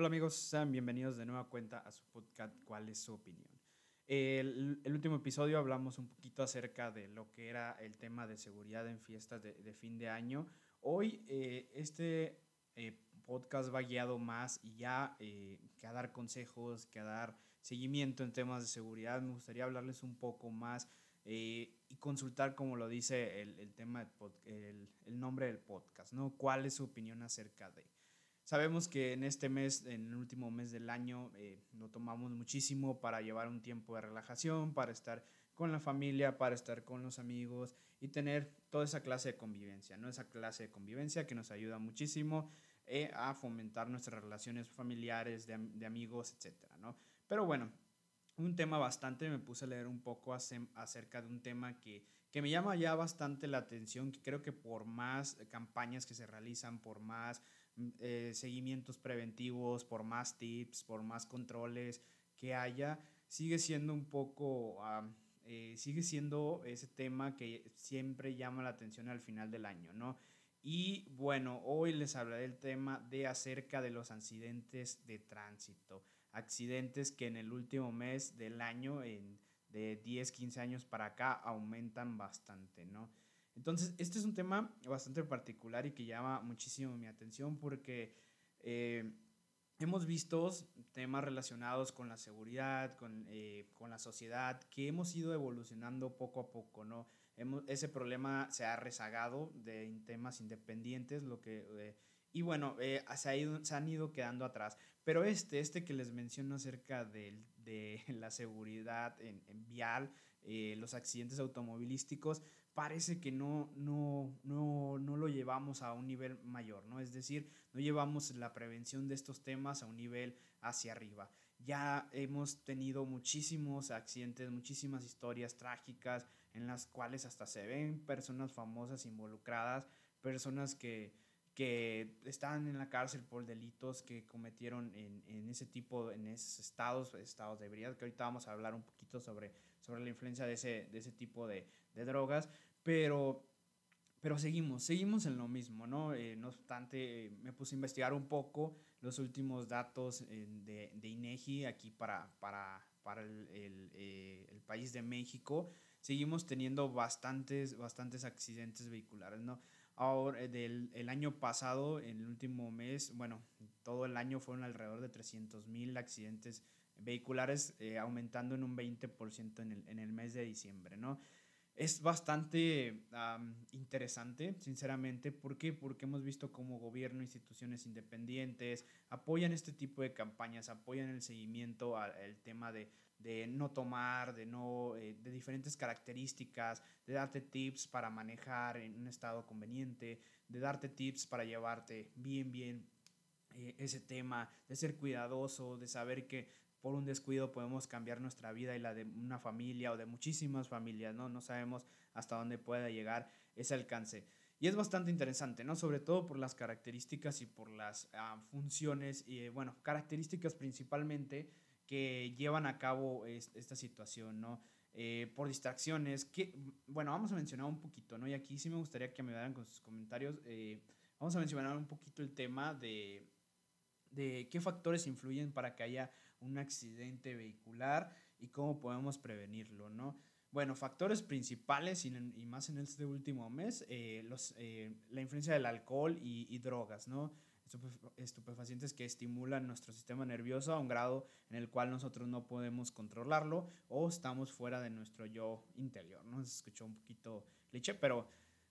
Hola amigos, sean bienvenidos de nueva cuenta a su podcast ¿Cuál es su opinión? El, el, último episodio hablamos un poquito acerca de lo que era el tema de seguridad en fiestas de, de fin de año. Hoy eh, este eh, podcast va guiado más y ya eh, que a dar consejos, que a dar seguimiento en temas de seguridad, me gustaría hablarles un poco más y consultar, como lo dice el, el tema, el, el nombre del podcast, ¿no? ¿Cuál es su opinión acerca de? Sabemos que en este mes, en el último mes del año, eh, lo tomamos muchísimo para llevar un tiempo de relajación, para estar con la familia, para estar con los amigos y tener toda esa clase de convivencia, ¿no? Esa clase de convivencia que nos ayuda muchísimo eh, a fomentar nuestras relaciones familiares, de, de, amigos, etcétera, ¿no? Pero bueno, un tema bastante, me puse a leer un poco acerca de un tema que, que me llama ya bastante la atención, que creo que por más campañas que se realizan, por más eh, seguimientos preventivos, por más tips, por más controles que haya, sigue siendo un poco, eh, sigue siendo ese tema que siempre llama la atención al final del año, ¿no? Y bueno, hoy les hablaré del tema de acerca de los accidentes de tránsito, accidentes que en el último mes del año, en, de 10, 15 años para acá, aumentan bastante, ¿no? Entonces, este es un tema bastante particular y que llama muchísimo mi atención porque eh, hemos visto temas relacionados con la seguridad, con, eh, con, la sociedad, que hemos ido evolucionando poco a poco, ¿no? Hemos, ese problema se ha rezagado de temas independientes, lo que... Eh, y bueno, se, ha ido, se, han ido quedando atrás. Pero este, este que les menciono acerca de, de la seguridad en, en vial, los accidentes automovilísticos, parece que no, no, no, no lo llevamos a un nivel mayor, ¿no? Es decir, no llevamos la prevención de estos temas a un nivel hacia arriba. Ya hemos tenido muchísimos accidentes, muchísimas historias trágicas en las cuales hasta se ven personas famosas involucradas, personas que, que están en la cárcel por delitos que cometieron en, en, ese tipo, en esos estados, estados de ebriedad, que ahorita vamos a hablar un poquito sobre, sobre la influencia de ese, de ese tipo de, de drogas, pero, pero seguimos, seguimos en lo mismo, ¿no? Eh, no obstante, eh, me puse a investigar un poco los últimos datos eh, de, de, INEGI aquí para, para, para el, el, eh, el, país de México. Seguimos teniendo bastantes, bastantes accidentes vehiculares, ¿no? Ahora, del el año pasado, en el último mes, bueno, todo el año fueron alrededor de 300 mil accidentes vehiculares, eh, aumentando en un 20% en el, en el mes de diciembre, ¿no? es bastante interesante, sinceramente. ¿Por qué? Porque hemos visto cómo gobierno, instituciones independientes apoyan este tipo de campañas, apoyan el seguimiento al tema de, de, no tomar, de, no, eh, de diferentes características, de darte tips para manejar en un estado conveniente, de darte tips para llevarte bien, bien eh, ese tema, de ser cuidadoso, de saber que por un descuido podemos cambiar nuestra vida y la de una familia o de muchísimas familias, ¿no? No sabemos hasta dónde pueda llegar ese alcance. Y es bastante interesante, ¿no? Sobre todo por las características y por las uh, funciones, y bueno, características principalmente que llevan a cabo es, esta situación, ¿no? Eh, por distracciones, que, bueno, vamos a mencionar un poquito, ¿no? Y aquí sí me gustaría que me dieran con sus comentarios. Eh, vamos a mencionar un poquito el tema de, de qué factores influyen para que haya un accidente vehicular y cómo podemos prevenirlo, ¿no? Bueno, factores principales y, y más en este último mes, eh, los, eh, la influencia del alcohol y, drogas, ¿no? estupefacientes que estimulan nuestro sistema nervioso a un grado en el cual nosotros no podemos controlarlo o estamos fuera de nuestro yo interior, ¿no? Se escuchó un poquito cliché, pero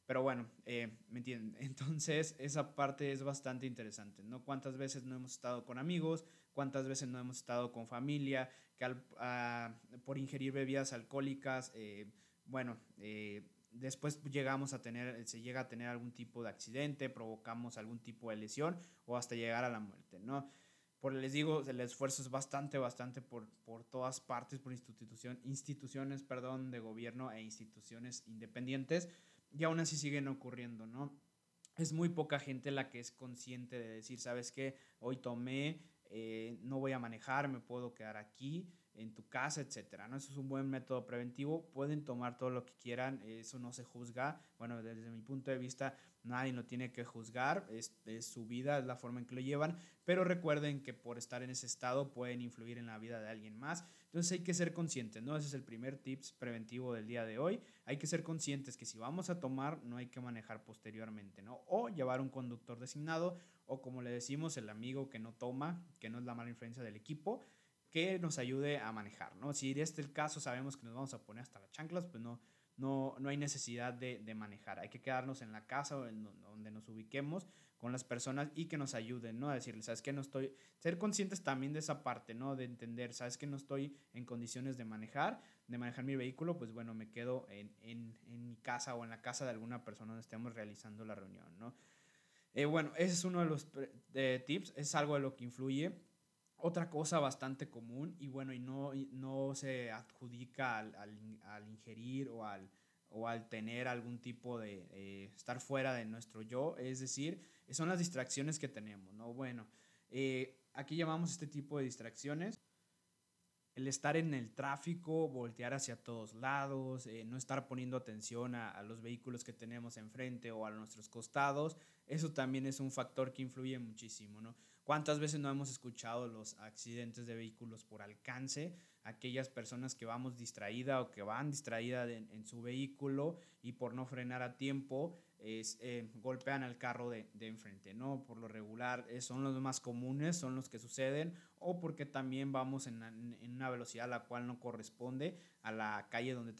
pero bueno, eh, ¿me entienden? Entonces, esa parte es bastante interesante, ¿no? ¿Cuántas veces no hemos estado con amigos? ¿Cuántas veces no hemos estado con familia? Que al, a, por ingerir bebidas alcohólicas, eh, bueno, eh, después llegamos a tener, se llega a tener algún tipo de accidente, provocamos algún tipo de lesión o hasta llegar a la muerte, ¿no? Por les digo, el esfuerzo es bastante, bastante por, por todas partes, por institución, instituciones, perdón, de gobierno e instituciones independientes y aún así siguen ocurriendo, ¿no? Es muy poca gente la que es consciente de decir, ¿sabes qué? Hoy tomé, eh, no voy a manejar, me puedo quedar aquí. En tu casa, etcétera. ¿no? Eso es un buen método preventivo. Pueden tomar todo lo que quieran, eso no se juzga. Bueno, desde mi punto de vista, nadie lo tiene que juzgar, es, es, su vida, es la forma en que lo llevan, pero recuerden que por estar en ese estado pueden influir en la vida de alguien más. Entonces hay que ser conscientes, ¿no? Ese es el primer tips preventivo del día de hoy. Hay que ser conscientes que si vamos a tomar, no hay que manejar posteriormente, ¿no? O llevar un conductor designado, o como le decimos, el amigo que no toma, que no es la mala influencia del equipo que nos ayude a manejar, ¿no? Si este es el caso, sabemos que nos vamos a poner hasta las chanclas, pues no, no, no hay necesidad de, de, manejar. Hay que quedarnos en la casa o en donde nos ubiquemos con las personas y que nos ayuden, ¿no? A decirles, ¿sabes qué? No estoy... Ser conscientes también de esa parte, ¿no? De entender, ¿sabes que No estoy en condiciones de manejar, de manejar mi vehículo, pues bueno, me quedo en, mi casa o en la casa de alguna persona donde estemos realizando la reunión, ¿no? Eh, bueno, ese es uno de los de tips, es algo de lo que influye otra cosa bastante común y bueno, y no, no se adjudica al, al, ingerir o al, o al tener algún tipo de eh, estar fuera de nuestro yo, es decir, son las distracciones que tenemos, ¿no? Bueno, eh, aquí llamamos este tipo de distracciones el estar en el tráfico, voltear hacia todos lados, eh, no estar poniendo atención a, a, los vehículos que tenemos enfrente o a nuestros costados, eso también es un factor que influye muchísimo, ¿no? ¿Cuántas veces no hemos escuchado los accidentes de vehículos por alcance? Aquellas personas que vamos distraída o que van distraída en, su vehículo y por no frenar a tiempo es, eh, golpean al carro de, de, enfrente, ¿no? Por lo regular eh, son los más comunes, son los que suceden o porque también vamos en, en, una velocidad a la cual no corresponde a la calle donde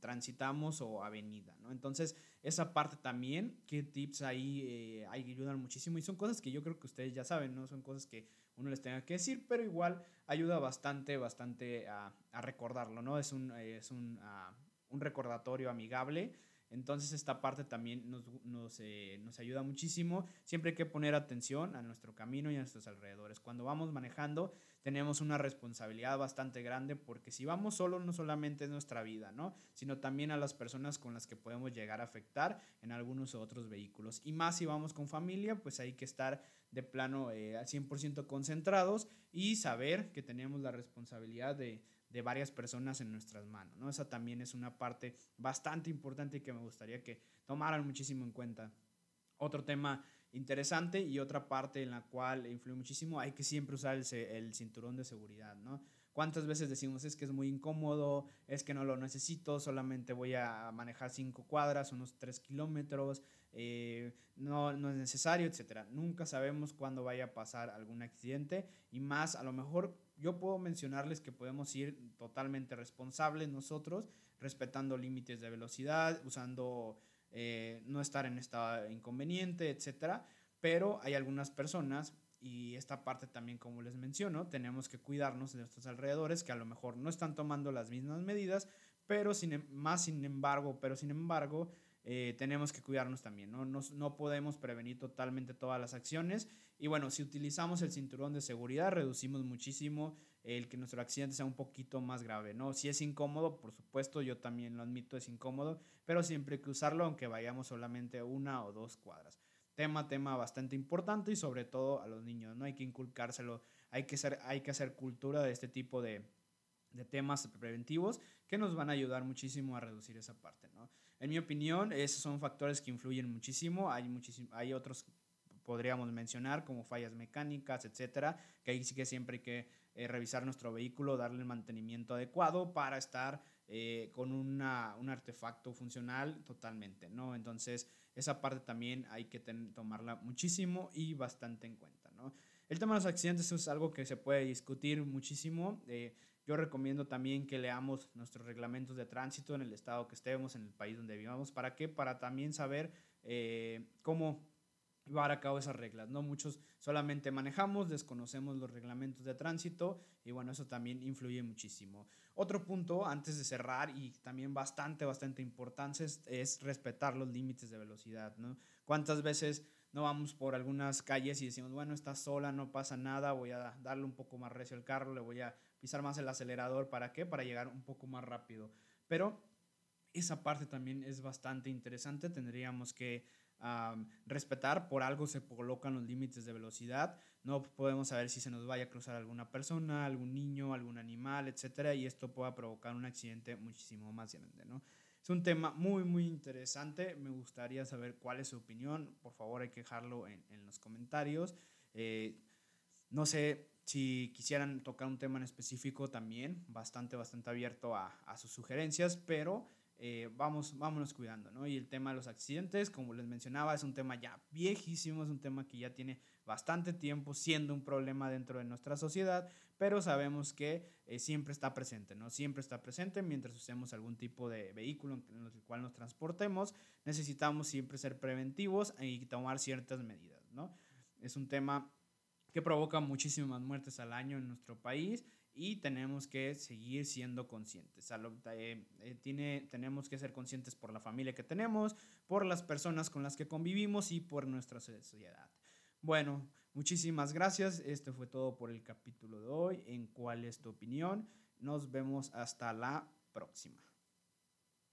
transitamos o avenida, ¿no? Entonces, esa parte también, qué tips ahí eh, ayudan muchísimo y son cosas que yo creo que ustedes ya saben, ¿no? Son cosas que uno les tenga que decir, pero igual ayuda bastante, bastante a, a recordarlo, ¿no? Es un, es un, uh, un recordatorio amigable entonces esta parte también nos, nos, eh, nos, ayuda muchísimo. Siempre hay que poner atención a nuestro camino y a nuestros alrededores. Cuando vamos manejando tenemos una responsabilidad bastante grande porque si vamos solo no solamente es nuestra vida, ¿no? sino también a las personas con las que podemos llegar a afectar en algunos otros vehículos. Y más si vamos con familia, pues hay que estar de plano eh, al 100% concentrados y saber que tenemos la responsabilidad de de varias personas en nuestras manos, ¿no? Esa también es una parte bastante importante y que me gustaría que tomaran muchísimo en cuenta. Otro tema interesante y otra parte en la cual influye muchísimo, hay que siempre usar el, cinturón de seguridad, ¿no? ¿Cuántas veces decimos es que es muy incómodo, es que no lo necesito, solamente voy a manejar cinco cuadras, unos tres kilómetros, eh, no, no es necesario, etcétera? Nunca sabemos cuándo vaya a pasar algún accidente y más a lo mejor yo puedo mencionarles que podemos ir totalmente responsables nosotros, respetando límites de velocidad, usando eh, no estar en estado inconveniente, etcétera. Pero hay algunas personas, y esta parte también, como les menciono, tenemos que cuidarnos de nuestros alrededores que a lo mejor no están tomando las mismas medidas, pero sin, em, más sin embargo, pero sin embargo, eh, tenemos que cuidarnos también, ¿no? ¿no? podemos prevenir totalmente todas las acciones. Y bueno, si utilizamos el cinturón de seguridad, reducimos muchísimo el que nuestro accidente sea un poquito más grave, ¿no? Si es incómodo, por supuesto, yo también lo admito, es incómodo, pero siempre hay que usarlo aunque vayamos solamente una o dos cuadras. Tema, tema bastante importante y sobre todo a los niños, ¿no? Hay que inculcárselo, hay que, ser, hay que hacer cultura de este tipo de, de temas preventivos que nos van a ayudar muchísimo a reducir esa parte, ¿no? En mi opinión, esos son factores que influyen muchísimo. Hay, muchísimo, hay otros podríamos mencionar como fallas mecánicas, etcétera, que ahí sí que siempre hay que eh, revisar nuestro vehículo, darle el mantenimiento adecuado para estar eh, con una, un artefacto funcional totalmente, ¿no? Entonces, esa parte también hay que tomarla muchísimo y bastante en cuenta, ¿no? El tema de los accidentes es algo que se puede discutir muchísimo. Eh, yo recomiendo también que leamos nuestros reglamentos de tránsito en el estado que estemos, en el país donde vivamos. ¿Para qué? Para también saber eh, cómo llevar a cabo esas reglas. No muchos solamente manejamos, desconocemos los reglamentos de tránsito y bueno, eso también influye muchísimo. Otro punto antes de cerrar y también bastante, bastante importante es, es respetar los límites de velocidad. ¿no? ¿Cuántas veces no vamos por algunas calles y decimos, bueno, está sola, no pasa nada, voy a darle un poco más recio al carro, le voy a pisar más el acelerador, ¿para qué? Para llegar un poco más rápido. Pero esa parte también es bastante interesante, tendríamos que respetar, por algo se colocan los límites de velocidad, no podemos saber si se nos vaya a cruzar alguna persona, algún niño, algún animal, etcétera, y esto pueda provocar un accidente muchísimo más grande, ¿no? Es un tema muy, muy interesante. Me gustaría saber cuál es su opinión. Por favor, hay que dejarlo en, en los comentarios. Eh, no sé si quisieran tocar un tema en específico también, bastante, bastante abierto a, a sus sugerencias, pero eh, vamos, vámonos cuidando, ¿no? Y el tema de los accidentes, como les mencionaba, es un tema ya viejísimo, es un tema que ya tiene bastante tiempo siendo un problema dentro de nuestra sociedad, pero sabemos que eh, siempre está presente, ¿no? Siempre está presente mientras usemos algún tipo de vehículo en el cual nos transportemos, necesitamos siempre ser preventivos y tomar ciertas medidas, ¿no? Es un tema que provoca muchísimas muertes al año en nuestro país y tenemos que seguir siendo conscientes. Eh, eh, tiene, tenemos que ser conscientes por la familia que tenemos, por las personas con las que convivimos y por nuestra sociedad. Bueno, muchísimas gracias. Esto fue todo por el capítulo de hoy. ¿En cuál es tu opinión? Nos vemos hasta la próxima.